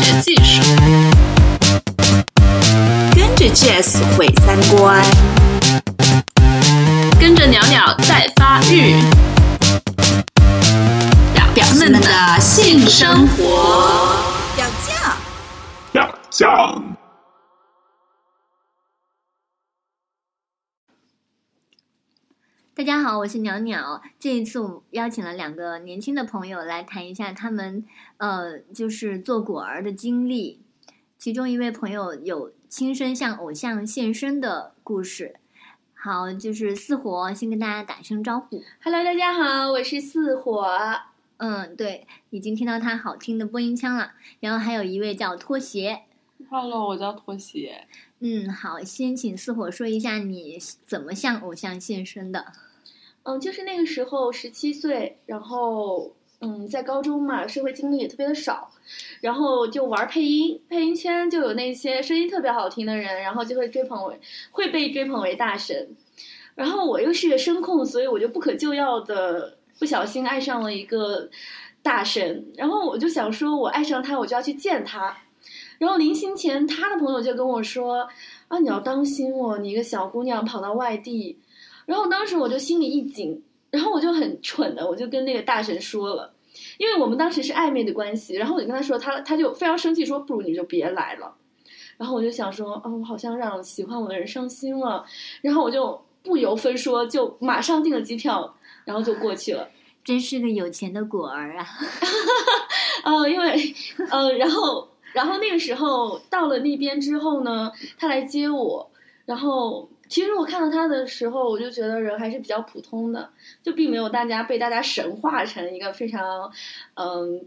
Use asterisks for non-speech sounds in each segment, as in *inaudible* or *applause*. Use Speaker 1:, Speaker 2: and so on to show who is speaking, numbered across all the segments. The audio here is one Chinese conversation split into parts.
Speaker 1: 学技术，跟着 Jazz 毁三观，跟着鸟鸟在发育，表表们的性生活。
Speaker 2: 表酱，
Speaker 3: 表酱。
Speaker 4: 大家好，我是鸟鸟。这一次我邀请了两个年轻的朋友来谈一下他们呃，就是做果儿的经历。其中一位朋友有亲身向偶像献身的故事。好，就是四火，先跟大家打声招呼。
Speaker 5: Hello，大家好，我是四火。
Speaker 4: 嗯，对，已经听到他好听的播音腔了。然后还有一位叫拖鞋。
Speaker 6: Hello，我叫拖鞋。
Speaker 4: 嗯，好，先请四火说一下你怎么向偶像献身的。
Speaker 5: 嗯，就是那个时候十七岁，然后嗯，在高中嘛，社会经历也特别的少，然后就玩配音，配音圈就有那些声音特别好听的人，然后就会追捧为会被追捧为大神。然后我又是个声控，所以我就不可救药的不小心爱上了一个大神，然后我就想说，我爱上他，我就要去见他。然后临行前，他的朋友就跟我说：“啊，你要当心哦，你一个小姑娘跑到外地。”然后当时我就心里一紧，然后我就很 *laughs* 蠢的，我就跟那个大神说了，因为我们当时是暧昧的关系，然后我就跟他说，他他就非常生气，说不如你就别来了。然后我就想说，哦，我好像让喜欢我的人伤心了，然后我就不由分说就马上订了机票，然后就过去了。*laughs*
Speaker 4: 真是个有钱的果儿啊！*laughs*
Speaker 5: 呃，因为呃，然后然后那个时候到了那边之后呢，他来接我，然后。其实我看到他的时候，我就觉得人还是比较普通的，就并没有大家被大家神化成一个非常，嗯，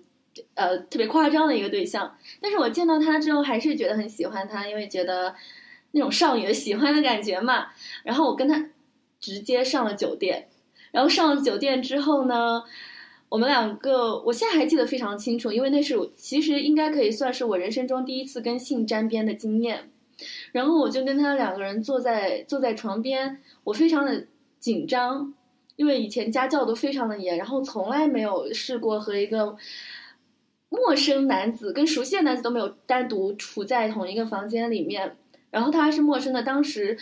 Speaker 5: 呃，特别夸张的一个对象。但是我见到他之后，还是觉得很喜欢他，因为觉得那种少女的喜欢的感觉嘛。然后我跟他直接上了酒店，然后上了酒店之后呢，我们两个，我现在还记得非常清楚，因为那是我其实应该可以算是我人生中第一次跟性沾边的经验。然后我就跟他两个人坐在坐在床边，我非常的紧张，因为以前家教都非常的严，然后从来没有试过和一个陌生男子跟熟悉的男子都没有单独处在同一个房间里面，然后他还是陌生的。当时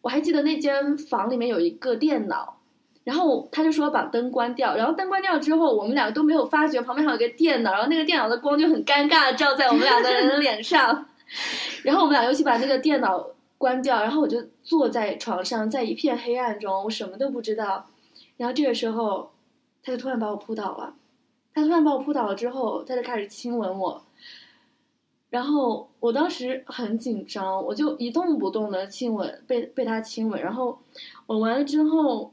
Speaker 5: 我还记得那间房里面有一个电脑，然后他就说把灯关掉，然后灯关掉之后，我们两个都没有发觉旁边还有一个电脑，然后那个电脑的光就很尴尬的照在我们两个人的脸上。*laughs* 然后我们俩又去把那个电脑关掉，然后我就坐在床上，在一片黑暗中，我什么都不知道。然后这个时候，他就突然把我扑倒了。他突然把我扑倒了之后，他就开始亲吻我。然后我当时很紧张，我就一动不动的亲吻，被被他亲吻。然后吻完了之后，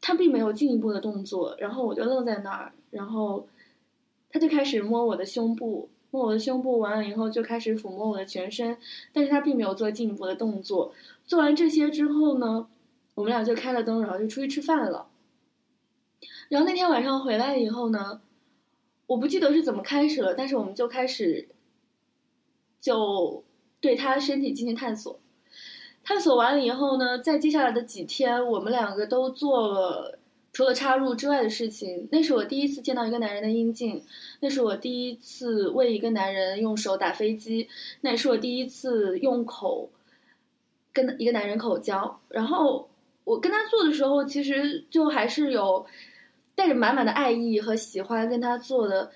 Speaker 5: 他并没有进一步的动作，然后我就愣在那儿。然后他就开始摸我的胸部。摸我的胸部完了以后，就开始抚摸我的全身，但是他并没有做进一步的动作。做完这些之后呢，我们俩就开了灯，然后就出去吃饭了。然后那天晚上回来以后呢，我不记得是怎么开始了，但是我们就开始就对他身体进行探索。探索完了以后呢，在接下来的几天，我们两个都做了。除了插入之外的事情，那是我第一次见到一个男人的阴茎，那是我第一次为一个男人用手打飞机，那也是我第一次用口跟一个男人口交。然后我跟他做的时候，其实就还是有带着满满的爱意和喜欢跟他做的。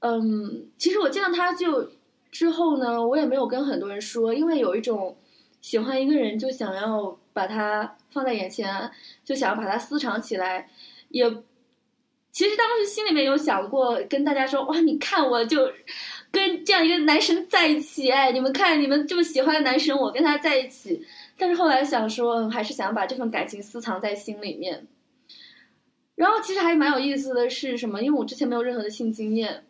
Speaker 5: 嗯，其实我见到他就之后呢，我也没有跟很多人说，因为有一种喜欢一个人就想要把它放在眼前，就想要把它私藏起来。也，其实当时心里面有想过跟大家说，哇，你看我就跟这样一个男神在一起，哎，你们看你们这么喜欢的男神，我跟他在一起。但是后来想说，还是想把这份感情私藏在心里面。然后其实还蛮有意思的是什么？因为我之前没有任何的性经验，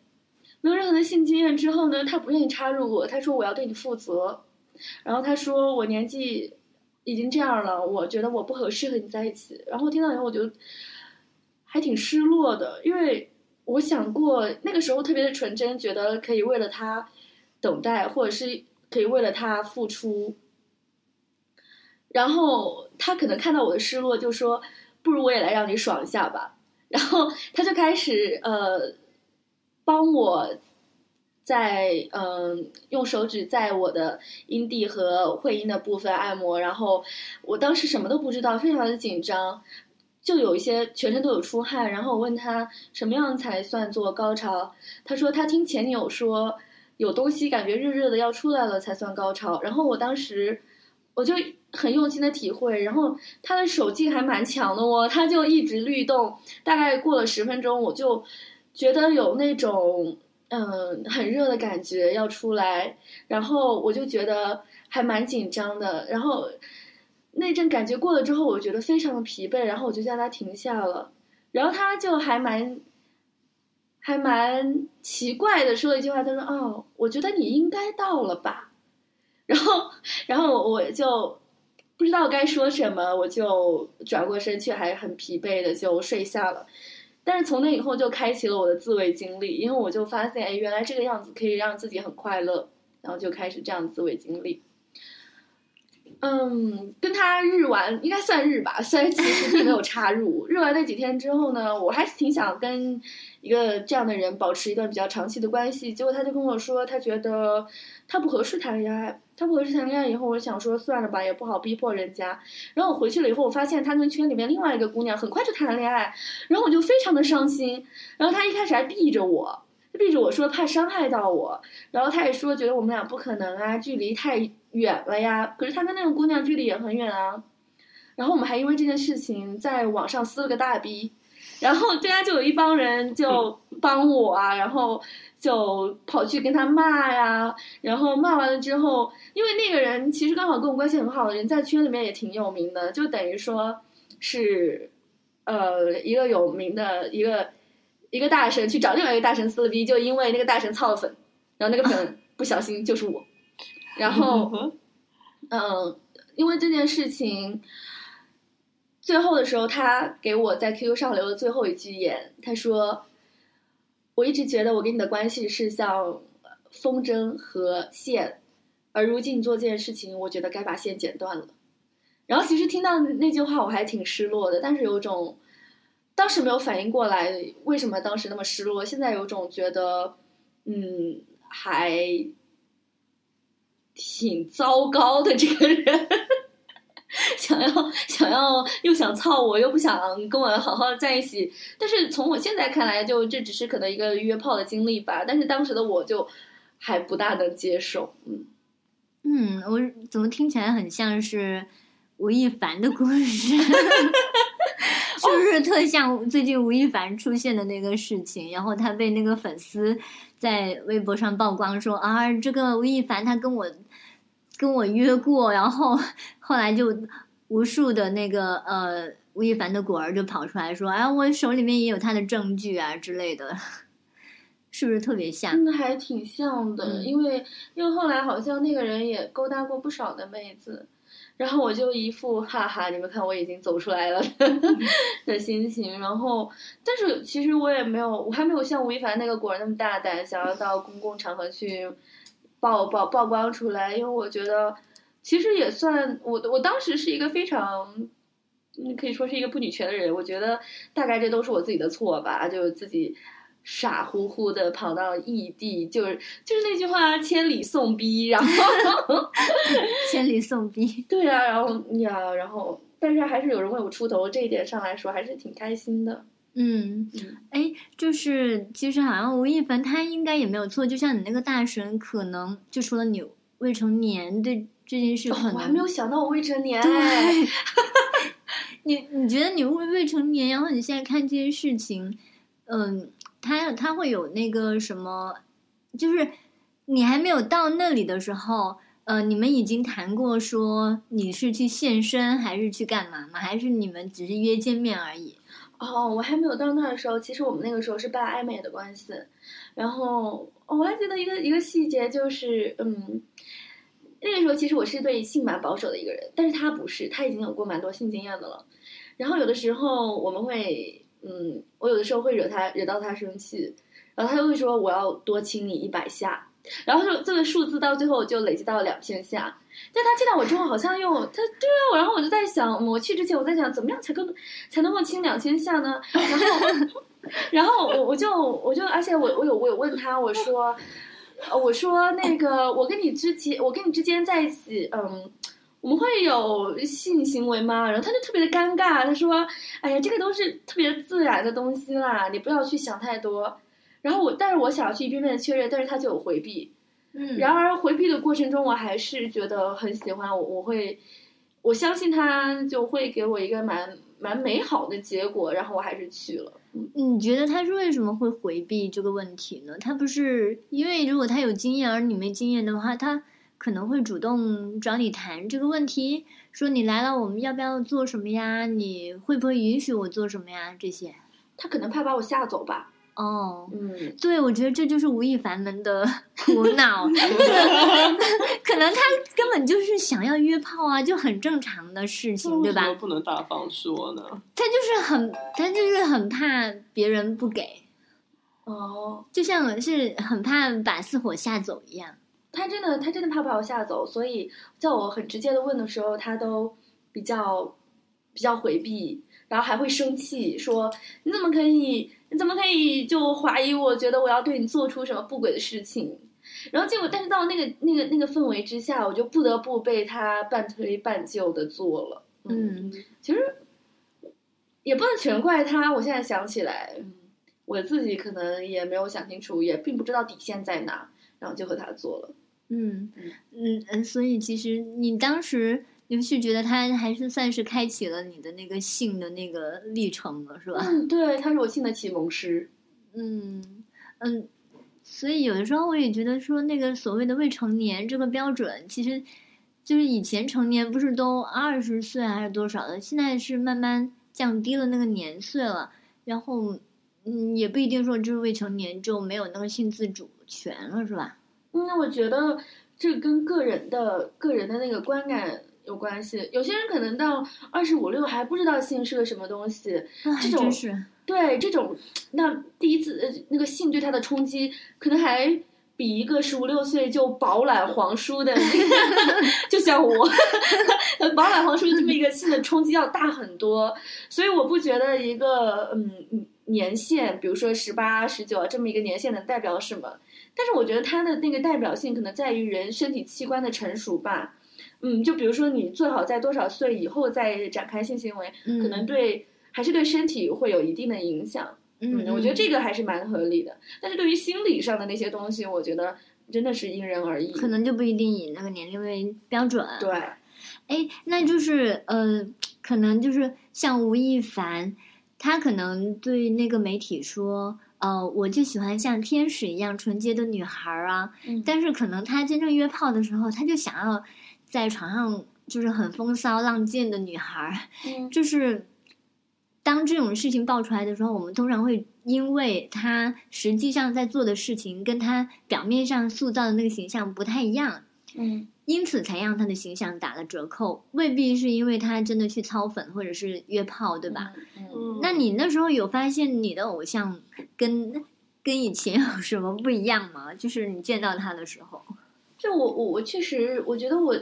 Speaker 5: 没有任何的性经验之后呢，他不愿意插入我，他说我要对你负责。然后他说我年纪已经这样了，我觉得我不合适和你在一起。然后听到以后我就。还挺失落的，因为我想过那个时候特别的纯真，觉得可以为了他等待，或者是可以为了他付出。然后他可能看到我的失落，就说：“不如我也来让你爽一下吧。”然后他就开始呃帮我在嗯用手指在我的阴蒂和会阴的部分按摩，然后我当时什么都不知道，非常的紧张，就有一些全身都有出汗。然后我问他什么样才算做高潮，他说他听前女友说有东西感觉热热的要出来了才算高潮。然后我当时我就很用心的体会，然后他的手劲还蛮强的哦，他就一直律动，大概过了十分钟，我就觉得有那种。嗯，很热的感觉要出来，然后我就觉得还蛮紧张的。然后那阵感觉过了之后，我觉得非常的疲惫，然后我就叫他停下了。然后他就还蛮还蛮奇怪的说了一句话，他说：“哦，我觉得你应该到了吧。”然后，然后我就不知道该说什么，我就转过身去，还很疲惫的就睡下了。但是从那以后就开启了我的自慰经历，因为我就发现，哎，原来这个样子可以让自己很快乐，然后就开始这样自慰经历。嗯，跟他日完应该算日吧，*laughs* 虽然其实并没有插入。*laughs* 日完那几天之后呢，我还是挺想跟一个这样的人保持一段比较长期的关系。结果他就跟我说，他觉得他不合适谈恋爱。他不合适谈恋爱以后，我想说算了吧，也不好逼迫人家。然后我回去了以后，我发现他跟圈里面另外一个姑娘很快就谈了恋爱，然后我就非常的伤心。然后他一开始还避着我，避着我说怕伤害到我。然后他也说觉得我们俩不可能啊，距离太 *laughs* 远了呀。可是他跟那个姑娘距离也很远啊。然后我们还因为这件事情在网上撕了个大逼。然后对啊，就有一帮人就帮我啊，然后。就跑去跟他骂呀，然后骂完了之后，因为那个人其实刚好跟我关系很好的人，在圈里面也挺有名的，就等于说是，呃，一个有名的一个一个大神去找另外一个大神撕了逼，就因为那个大神操了粉，然后那个粉 *laughs* 不小心就是我，然后，嗯，因为这件事情，最后的时候他给我在 QQ 上留了最后一句言，他说。我一直觉得我跟你的关系是像风筝和线，而如今你做这件事情，我觉得该把线剪断了。然后其实听到那句话我还挺失落的，但是有种当时没有反应过来为什么当时那么失落，现在有种觉得嗯还挺糟糕的这个人。想要想要又想操我又不想跟我好好在一起，但是从我现在看来，就这只是可能一个约炮的经历吧。但是当时的我就还不大能接受，嗯
Speaker 4: 嗯，我怎么听起来很像是吴亦凡的故事？*laughs* 是不是特像最近吴亦凡出现的那个事情？然后他被那个粉丝在微博上曝光说啊，这个吴亦凡他跟我。跟我约过，然后后来就无数的那个呃吴亦凡的果儿就跑出来说：“哎，我手里面也有他的证据啊之类的，*laughs* 是不是特别像？”
Speaker 5: 还挺像的，因为因为后来好像那个人也勾搭过不少的妹子，然后我就一副哈哈，你们看我已经走出来了 *laughs* 的心情。然后，但是其实我也没有，我还没有像吴亦凡那个果儿那么大胆，想要到公共场合去。曝曝曝光出来，因为我觉得其实也算我我当时是一个非常，你可以说是一个不女权的人。我觉得大概这都是我自己的错吧，就自己傻乎乎的跑到异地，就是就是那句话“千里送逼”，然后 *laughs*
Speaker 4: 千里送逼，
Speaker 5: 对啊，然后呀，然后但是还是有人为我出头，这一点上来说还是挺开心的。
Speaker 4: 嗯，哎，就是其实好像吴亦凡他应该也没有错，就像你那个大神，可能就除了你未成年对这件事，可能
Speaker 5: 我还没有想到我未成年。
Speaker 4: 对，*laughs* 你你觉得你未未成年，然后你现在看这件事情，嗯，他他会有那个什么，就是你还没有到那里的时候，呃，你们已经谈过说你是去现身还是去干嘛吗？还是你们只是约见面而已？
Speaker 5: 哦，我还没有到那的时候，其实我们那个时候是办暧昧的关系，然后我还记得一个一个细节，就是嗯，那个时候其实我是对性蛮保守的一个人，但是他不是，他已经有过蛮多性经验的了，然后有的时候我们会，嗯，我有的时候会惹他惹到他生气，然后他就会说我要多亲你一百下。然后就这个数字到最后就累积到两千下，但他见到我之后好像又他对啊，然后我就在想，我去之前我在想怎么样才够才能够亲两千下呢？然后 *laughs* 然后我我就我就而且我我有我有问他我说呃我说那个，我跟你之前，我跟你之间在一起，嗯，我们会有性行为吗？然后他就特别的尴尬，他说，哎呀，这个都是特别自然的东西啦，你不要去想太多。然后我，但是我想要去一遍遍的确认，但是他就有回避。
Speaker 4: 嗯，
Speaker 5: 然而回避的过程中，我还是觉得很喜欢我，我会，我相信他就会给我一个蛮蛮美好的结果，然后我还是去了。
Speaker 4: 你觉得他是为什么会回避这个问题呢？他不是因为如果他有经验而你没经验的话，他可能会主动找你谈这个问题，说你来了，我们要不要做什么呀？你会不会允许我做什么呀？这些。
Speaker 5: 他可能怕把我吓走吧。
Speaker 4: 哦，
Speaker 5: 嗯，
Speaker 4: 对，我觉得这就是吴亦凡们的 *laughs* 苦恼，*laughs* 可能他根本就是想要约炮啊，就很正常的事情，对吧？
Speaker 6: 不能大方说呢？
Speaker 4: 他就是很，他就是很怕别人不给，
Speaker 5: 哦，
Speaker 4: 就像是很怕把四火吓走一样。
Speaker 5: 他真的，他真的怕把我吓走，所以在我很直接的问的时候，他都比较比较回避，然后还会生气，说你怎么可以，你怎么可以就怀疑我，觉得我要对你做出什么不轨的事情？然后结果，但是到那个那个那个氛围之下，我就不得不被他半推半就的做了。
Speaker 4: 嗯，
Speaker 5: 其实也不能全怪他。我现在想起来，嗯，我自己可能也没有想清楚，也并不知道底线在哪，然后就和他做了。
Speaker 4: 嗯嗯嗯，所以其实你当时你是觉得他还是算是开启了你的那个性的那个历程了，是吧？
Speaker 5: 嗯，对，他是我性的启蒙师。
Speaker 4: 嗯嗯，所以有的时候我也觉得说，那个所谓的未成年这个标准，其实就是以前成年不是都二十岁还是多少的，现在是慢慢降低了那个年岁了，然后嗯，也不一定说就是未成年就没有那个性自主权了，是吧？
Speaker 5: 嗯，我觉得这跟个人的个人的那个观感有关系。有些人可能到二十五六还不知道性是个什么东西，这种
Speaker 4: 是，
Speaker 5: 对这种，那第一次呃那个性对他的冲击，可能还比一个十五六岁就饱览皇书的那个，*laughs* 就像我，饱览皇书这么一个性的冲击要大很多。所以我不觉得一个嗯年限，比如说十八、十九这么一个年限能代表什么。但是我觉得它的那个代表性可能在于人身体器官的成熟吧。嗯，就比如说你最好在多少岁以后再展开性行为，
Speaker 4: 嗯
Speaker 5: 可能对还是对身体会有一定的影响。
Speaker 4: 嗯，
Speaker 5: 我觉得这个还是蛮合理的。但是对于心理上的那些东西，我觉得真的是因人而异。
Speaker 4: 可能就不一定以那个年龄为标准。
Speaker 5: 对，
Speaker 4: 哎，那就是呃，可能就是像吴亦凡，他可能对那个媒体说，呃，我就喜欢像天使一样纯洁的女孩儿啊。
Speaker 5: 嗯
Speaker 4: 但是可能他真正约炮的时候，他就想要在床上就是很风骚浪贱的女孩儿。
Speaker 5: 嗯
Speaker 4: 就是当这种事情爆出来的时候，我们通常会因为她实际上在做的事情跟她表面上塑造的那个形象不太一样。
Speaker 5: 嗯
Speaker 4: 因此才让她的形象打了折扣，未必是因为她真的去操粉或者是约炮，对吧？？
Speaker 5: 嗯
Speaker 6: 嗯
Speaker 4: 那你那时候有发现你的偶像跟跟以前有什么不一样吗？就是你见到他的时候，
Speaker 5: 就我我我确实，我觉得我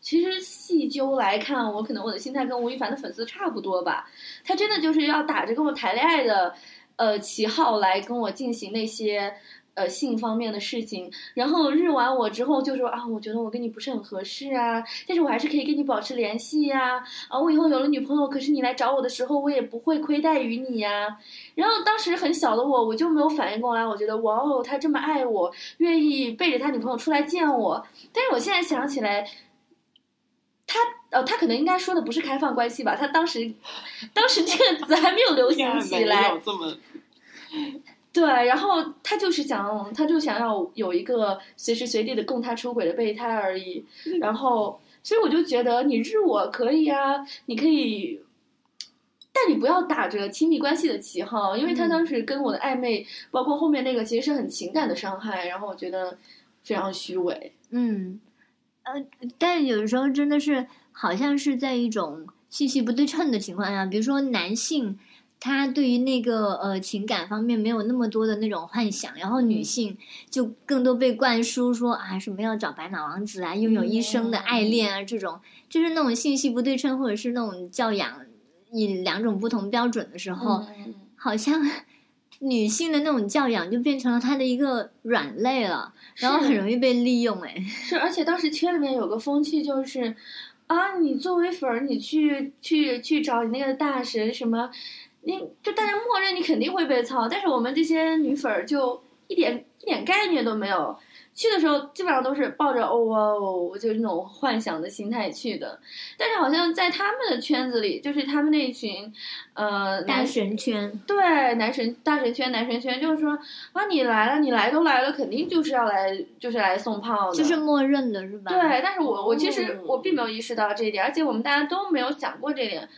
Speaker 5: 其实细究来看，我可能我的心态跟吴亦凡的粉丝差不多吧。他真的就是要打着跟我谈恋爱的呃旗号来跟我进行那些呃性方面的事情，然后日完我之后就说啊，我觉得我跟你不是很合适啊，但是我还是可以跟你保持联系呀、啊。我以后有了女朋友，可是你来找我的时候，我也不会亏待于你呀、然后当时很小的我，我就没有反应过来，我觉得哇哦，他这么爱我，愿意背着他女朋友出来见我。但是我现在想起来，他呃，他可能应该说的不是开放关系吧？他当时，当时这个词还没有流行起
Speaker 6: 没
Speaker 5: 来
Speaker 6: 有。这么
Speaker 5: 对，然后他就是想，他就想要有一个随时随地的供他出轨的备胎而已。然后，所以我就觉得你日我可以啊，你可以，但你不要打着亲密关系的旗号，因为他
Speaker 4: 嗯
Speaker 5: 当时跟我的暧昧，包括后面那个，其实是很情感的伤害。然后我觉得非常虚伪。
Speaker 4: 嗯，呃，但有时候真的是好像是在一种信息不对称的情况下，比如说男性。他对于那个呃情感方面没有那么多的那种幻想，然后女
Speaker 5: 嗯。
Speaker 4: 性就更多被灌输说啊什么要找白马王子啊，拥有一生的爱恋啊，这种。就是那种信息不对称，或者是那种教养以两种不同标准的时候，
Speaker 5: 嗯。
Speaker 4: 好像女性的那种教养就变成了她的一个软肋了，然后很容易被利用。哎，
Speaker 5: 是，而且当时圈里面有个风气就是，啊，你作为粉儿，你去去去找你那个大神什么，你就大家默认你肯定会被操，但是我们这些女粉儿就一点一点概念都没有。去的时候基本上都是抱着哦哇哦，就是那种幻想的心态去的，但是好像在他们的圈子里，就是他们那一群，呃，
Speaker 4: 大
Speaker 5: 男
Speaker 4: 神圈，
Speaker 5: 对男神大神圈男神圈，就是说啊，你来了，你来都来了，肯定就是要来，就是来送炮的，
Speaker 4: 就是默认的是吧？
Speaker 5: 对，但是我我其实
Speaker 6: 哦
Speaker 5: 我并没有意识到这一点，而且我们大家都没有想过这一点，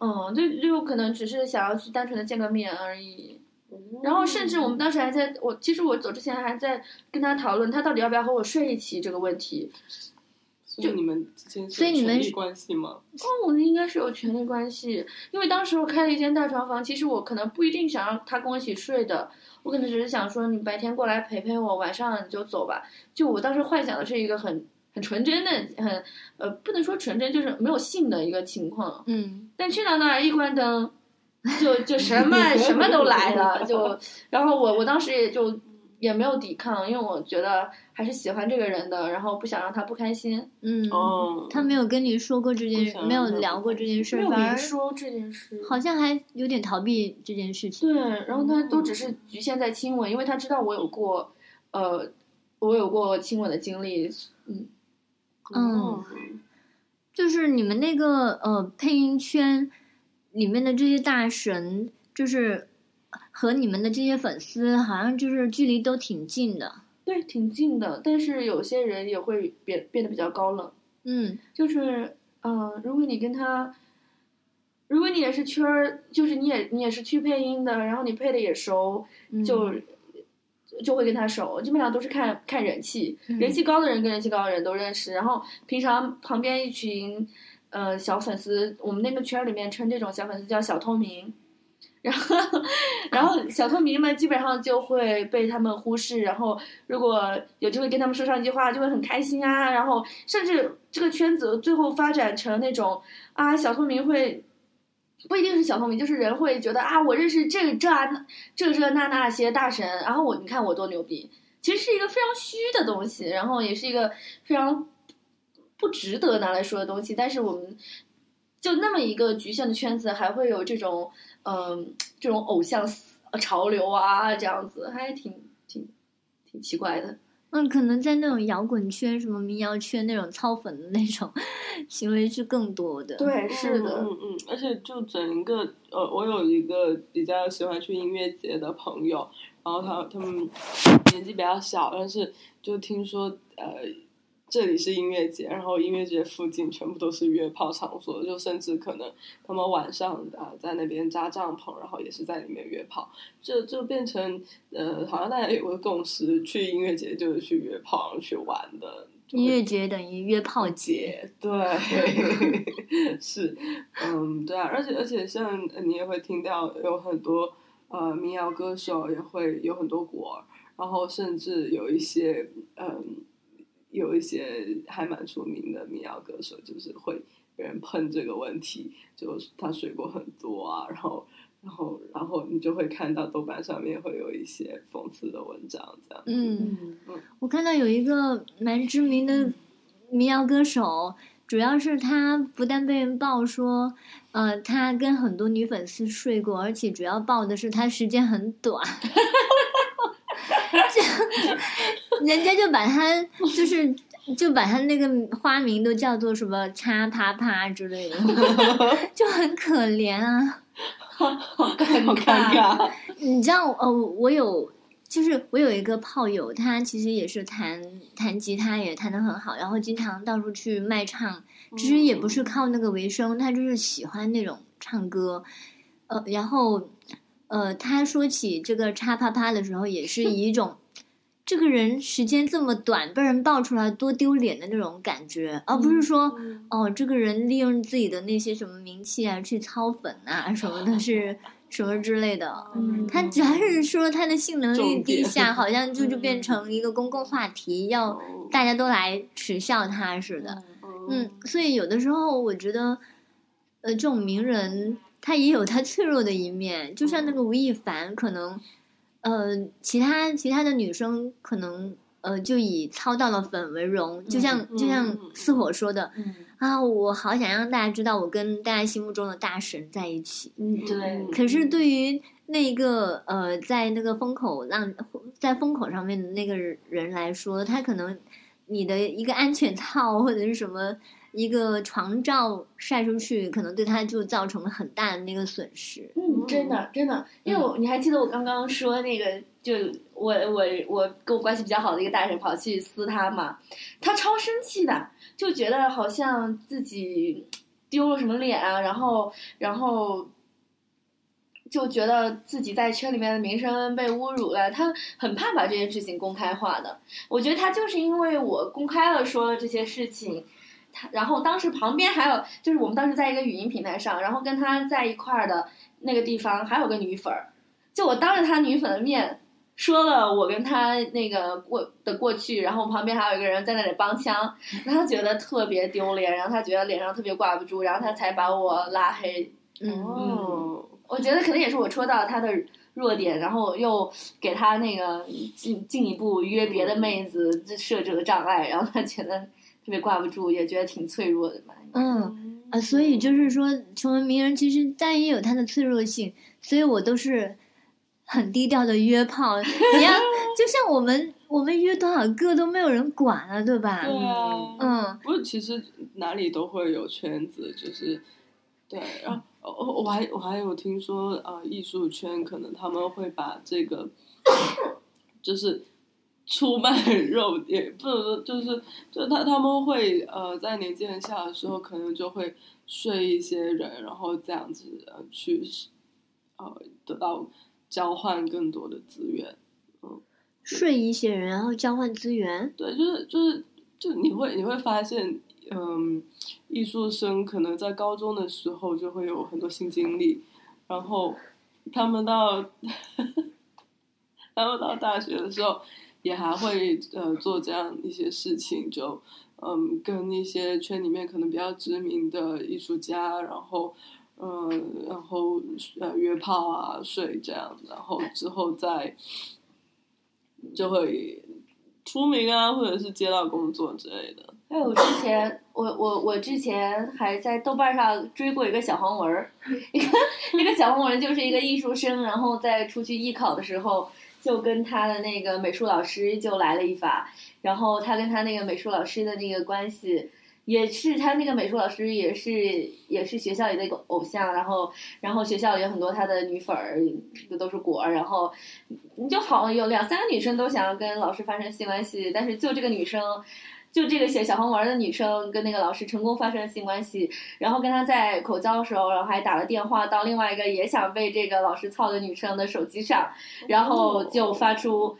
Speaker 5: 嗯，就就可能只是想要去单纯的见个面而已。然后甚至我们当时还在我其实我走之前还在跟他讨论他到底要不要和我睡一起这个问题。
Speaker 6: 就你们之间是
Speaker 4: 所以你们
Speaker 6: 有权利关系吗？
Speaker 5: 哦，我们应该是有权利关系，因为当时我开了一间大床房，其实我可能不一定想让他跟我一起睡的，我可能只是想说你白天过来陪陪我，晚上你就走吧。就我当时幻想的是一个很很纯真的，很呃不能说纯真，就是没有性的一个情况。
Speaker 4: 嗯，
Speaker 5: 但去到那儿一关灯，*laughs* 就就什么什么都来了，就然后我我当时也就也没有抵抗，因为我觉得还是喜欢这个人的，然后不想让他不开心，
Speaker 4: 嗯，
Speaker 6: 哦，
Speaker 4: 他没有跟你说过这件，
Speaker 6: 事
Speaker 4: 没有聊过这件事
Speaker 5: 没，有
Speaker 4: 反而
Speaker 5: 明说这件事。
Speaker 4: 好像还有点逃避这件事情。
Speaker 5: 对，然后他都只是局限在亲吻，因为他知道我有过，呃，我有过亲吻的经历，嗯，
Speaker 4: 嗯就是你们那个呃配音圈里面的这些大神，就是和你们的这些粉丝，好像就是距离都挺近的。
Speaker 5: 对，挺近的，但是有些人也会变变得比较高冷，
Speaker 4: 嗯。
Speaker 5: 就是，嗯、如果你跟他，如果你也是圈儿，就是你也你也是去配音的，然后你配的也熟，
Speaker 4: 嗯
Speaker 5: 就。就会跟他熟，基本上都是看看人气，
Speaker 4: 嗯。
Speaker 5: 人气高的人跟人气高的人都认识，然后平常旁边一群呃小粉丝，我们那个圈里面称这种小粉丝叫小透明。然后，然后小透明们基本上就会被他们忽视，然后如果有机会跟他们说上一句话，就会很开心啊。然后甚至这个圈子最后发展成那种啊，小透明会不一定是小透明，就是人会觉得啊，我认识这个这啊这这那那些大神，然后我你看我多牛逼，其实是一个非常虚的东西，然后也是一个非常不值得拿来说的东西，但是我们就那么一个局限的圈子，还会有这种嗯、这种偶像潮流啊，这样子还挺挺挺奇怪的。
Speaker 4: 嗯，可能在那种摇滚圈、什么民谣圈那种操粉的那种 *laughs* 行为是更多的。，
Speaker 5: 对，是的，
Speaker 6: 嗯嗯，而且就整个呃，我有一个比较喜欢去音乐节的朋友，然后他他们年纪比较小，但是就听说呃这里是音乐节，然后音乐节附近全部都是约炮场所，就甚至可能他们晚上啊、呃在那边扎帐篷，然后也是在里面约炮，这就变成呃好像大家有个共识，去音乐节就是去约炮去玩的。
Speaker 4: 音乐节等于约炮节。
Speaker 6: 对，*laughs* 是，嗯，对啊，而且而且像呃你也会听到有很多呃民谣歌手也会有很多国儿，然后甚至有一些嗯有一些还蛮出名的民谣歌手，就是会被人喷这个问题，就是他水果很多啊，然后。然后，然后你就会看到豆瓣上面会有一些讽刺的文章，这样子。
Speaker 4: 嗯，
Speaker 6: 嗯
Speaker 4: 我看到有一个蛮知名的民谣歌手，主要是他不但被人爆说，呃，他跟很多女粉丝睡过，而且主要爆的是他时间很短，这 *laughs* 人家就把他就是。就把他那个花名都叫做什么“叉啪啪”之类的，*laughs* 就很可怜啊。
Speaker 5: 好尴
Speaker 6: 尬。
Speaker 4: 你知道，哦，我有，就是我有一个炮友，他其实也是弹弹吉他，也弹得很好，然后经常到处去卖唱。其实也不是靠那个为生，他就是喜欢那种唱歌。呃，然后，呃，他说起这个叉啪啪的时候，也是以一种这个人时间这么短，被人爆出来多丢脸的那种感觉，而不是说。哦，这个人利用自己的那些什么名气啊，去操粉啊什么的，是什么之类的。
Speaker 5: 嗯
Speaker 4: 他只要是说他的性能力低下，好像就 *laughs* 就变成一个公共话题，要大家都来耻笑他似的。嗯，所以有的时候我觉得，呃，这种名人他也有他脆弱的一面，就像那个吴亦凡，可能呃，其他其他的女生可能呃就以操到了粉为荣，就像、
Speaker 6: 嗯
Speaker 4: 就像
Speaker 6: 嗯
Speaker 4: 似火说的
Speaker 5: 嗯。
Speaker 4: 啊，我好想让大家知道我跟大家心目中的大神在一起。
Speaker 5: 嗯，对
Speaker 6: 嗯，
Speaker 4: 可是对于那个呃，在那个风口浪在风口上面的那个人来说，他可能你的一个安全套或者是什么一个床罩晒出去，可能对他就造成了很大的那个损失。
Speaker 5: 嗯，真的真的，因为我你还记得我刚刚说那个，就我我我跟我关系比较好的一个大神跑去撕他嘛，他超生气的，就觉得好像自己丢了什么脸啊，然后然后就觉得自己在圈里面的名声被侮辱了，他很怕把这件事情公开化的。我觉得他就是因为我公开了说了这些事情。他，然后当时旁边还有，就是我们当时在一个语音平台上，然后跟他在一块儿的那个地方还有个女粉儿，就我当着他女粉的面说了我跟他那个过的过去，然后旁边还有一个人在那里帮腔，然后他觉得特别丢脸，然后他觉得脸上特别挂不住，然后他才把我拉黑。
Speaker 4: 嗯，
Speaker 6: 哦，
Speaker 5: 我觉得可能也是我戳到他的弱点，然后又给他那个进进一步约别的妹子这设置了障碍，然后他觉得特别挂不住，也觉得挺脆弱的吧。
Speaker 4: 嗯啊，所以就是说，成为名人其实当然也有它的脆弱性，所以我都是很低调的约炮。*laughs* 你要就像我们我们约多少个都没有人管了，对吧？
Speaker 6: 对啊，
Speaker 4: 嗯，
Speaker 6: 不过其实哪里都会有圈子，就是对，然后我我还我还有听说，呃，艺术圈可能他们会把这个就是出卖肉，也不能说就是就他他们会呃在年纪很小的时候，可能就会睡一些人，然后这样子呃去呃得到交换更多的资源。
Speaker 4: 嗯睡一些人，然后交换资源。
Speaker 6: 对，就是就是就你会你会发现，嗯，艺术生可能在高中的时候就会有很多新经历，然后他们到 *laughs* 他们到大学的时候，也还会呃做这样一些事情，就嗯跟一些圈里面可能比较知名的艺术家，然后。嗯，然后呃约炮啊，睡这样，然后之后再就会出名啊，或者是接到工作之类的。
Speaker 5: 哎，我之前我我我之前还在豆瓣上追过一个小黄文儿，*laughs* 一个一个小黄文就是一个艺术生，然后在出去艺考的时候，就跟他的那个美术老师就来了一发，然后他跟他那个美术老师的那个关系。也是他那个美术老师，也是也是学校里的一个偶像，然后然后学校里有很多他的女粉儿，这都是果儿，然后你就好有两三个女生都想要跟老师发生性关系，但是就这个女生，就这个写小黄文的女生跟那个老师成功发生了性关系，然后跟他在口交的时候，然后还打了电话到另外一个也想被这个老师操的女生的手机上，然后就发出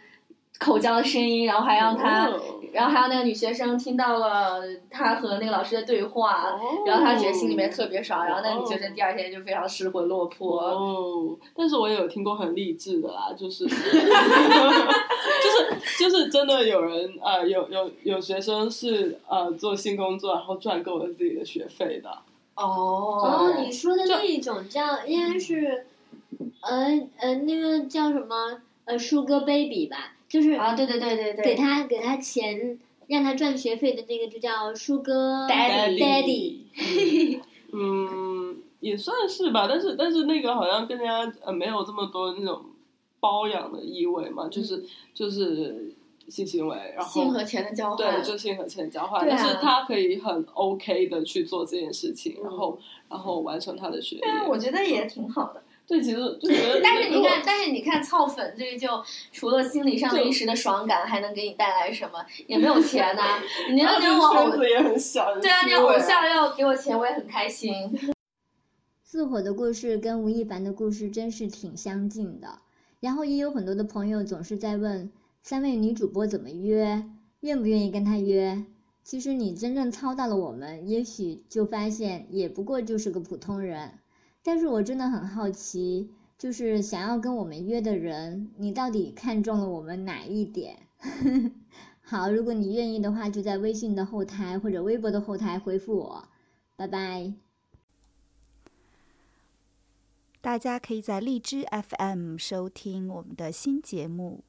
Speaker 5: 口交的声音，然后还让他。
Speaker 6: 哦
Speaker 5: 然后还有那个女学生听到了他和那个老师的对话，然后他觉得心里面特别爽，然后那个女学生第二天就非常失魂落魄。
Speaker 6: 哦，但是我也有听过很励志的啦，就是 *laughs* *laughs* 就是真的有人呃有有有学生是呃做性工作，然后赚够了自己的学费的。
Speaker 5: 哦
Speaker 4: 哦，你说的那一种叫应该是，呃呃，那个叫什么呃，Sugar Baby 吧，就是
Speaker 5: 啊，对对对对对，
Speaker 4: 给他给他钱让他赚学费的那个就叫 Sugar
Speaker 5: Daddy
Speaker 4: Daddy。
Speaker 6: 嗯，也算是吧，但是但是那个好像更加呃没有这么多那种包养的意味嘛，就是、就是性行为，然后
Speaker 5: 性和钱的交换，
Speaker 6: 对，就性和钱的交换，
Speaker 5: 啊
Speaker 6: 但是他可以很 OK 的去做这件事情，然
Speaker 5: 嗯
Speaker 6: 后然后完成他的学业。
Speaker 5: 对啊，我觉得也挺好的。
Speaker 6: 对，其实就 *laughs* 觉得，
Speaker 5: 但是你看，但是你看，操粉这个就除了心理上的一时的爽感，还能给你带来什么？也没有钱呐、*laughs* 你要连我偶
Speaker 6: 圈子也很小，
Speaker 5: 对啊，你偶像要给我钱，我也很开心。*laughs*
Speaker 4: 似火的故事跟吴亦凡的故事真是挺相近的，然后也有很多的朋友总是在问三位女主播怎么约，愿不愿意跟她约。其实你真正操到了我们，也许就发现也不过就是个普通人。但是我真的很好奇，就是想要跟我们约的人，你到底看中了我们哪一点？*laughs* 好，如果你愿意的话，就在微信的后台或者微博的后台回复我，拜拜。
Speaker 2: 大家可以在荔枝 FM 收听我们的新节目。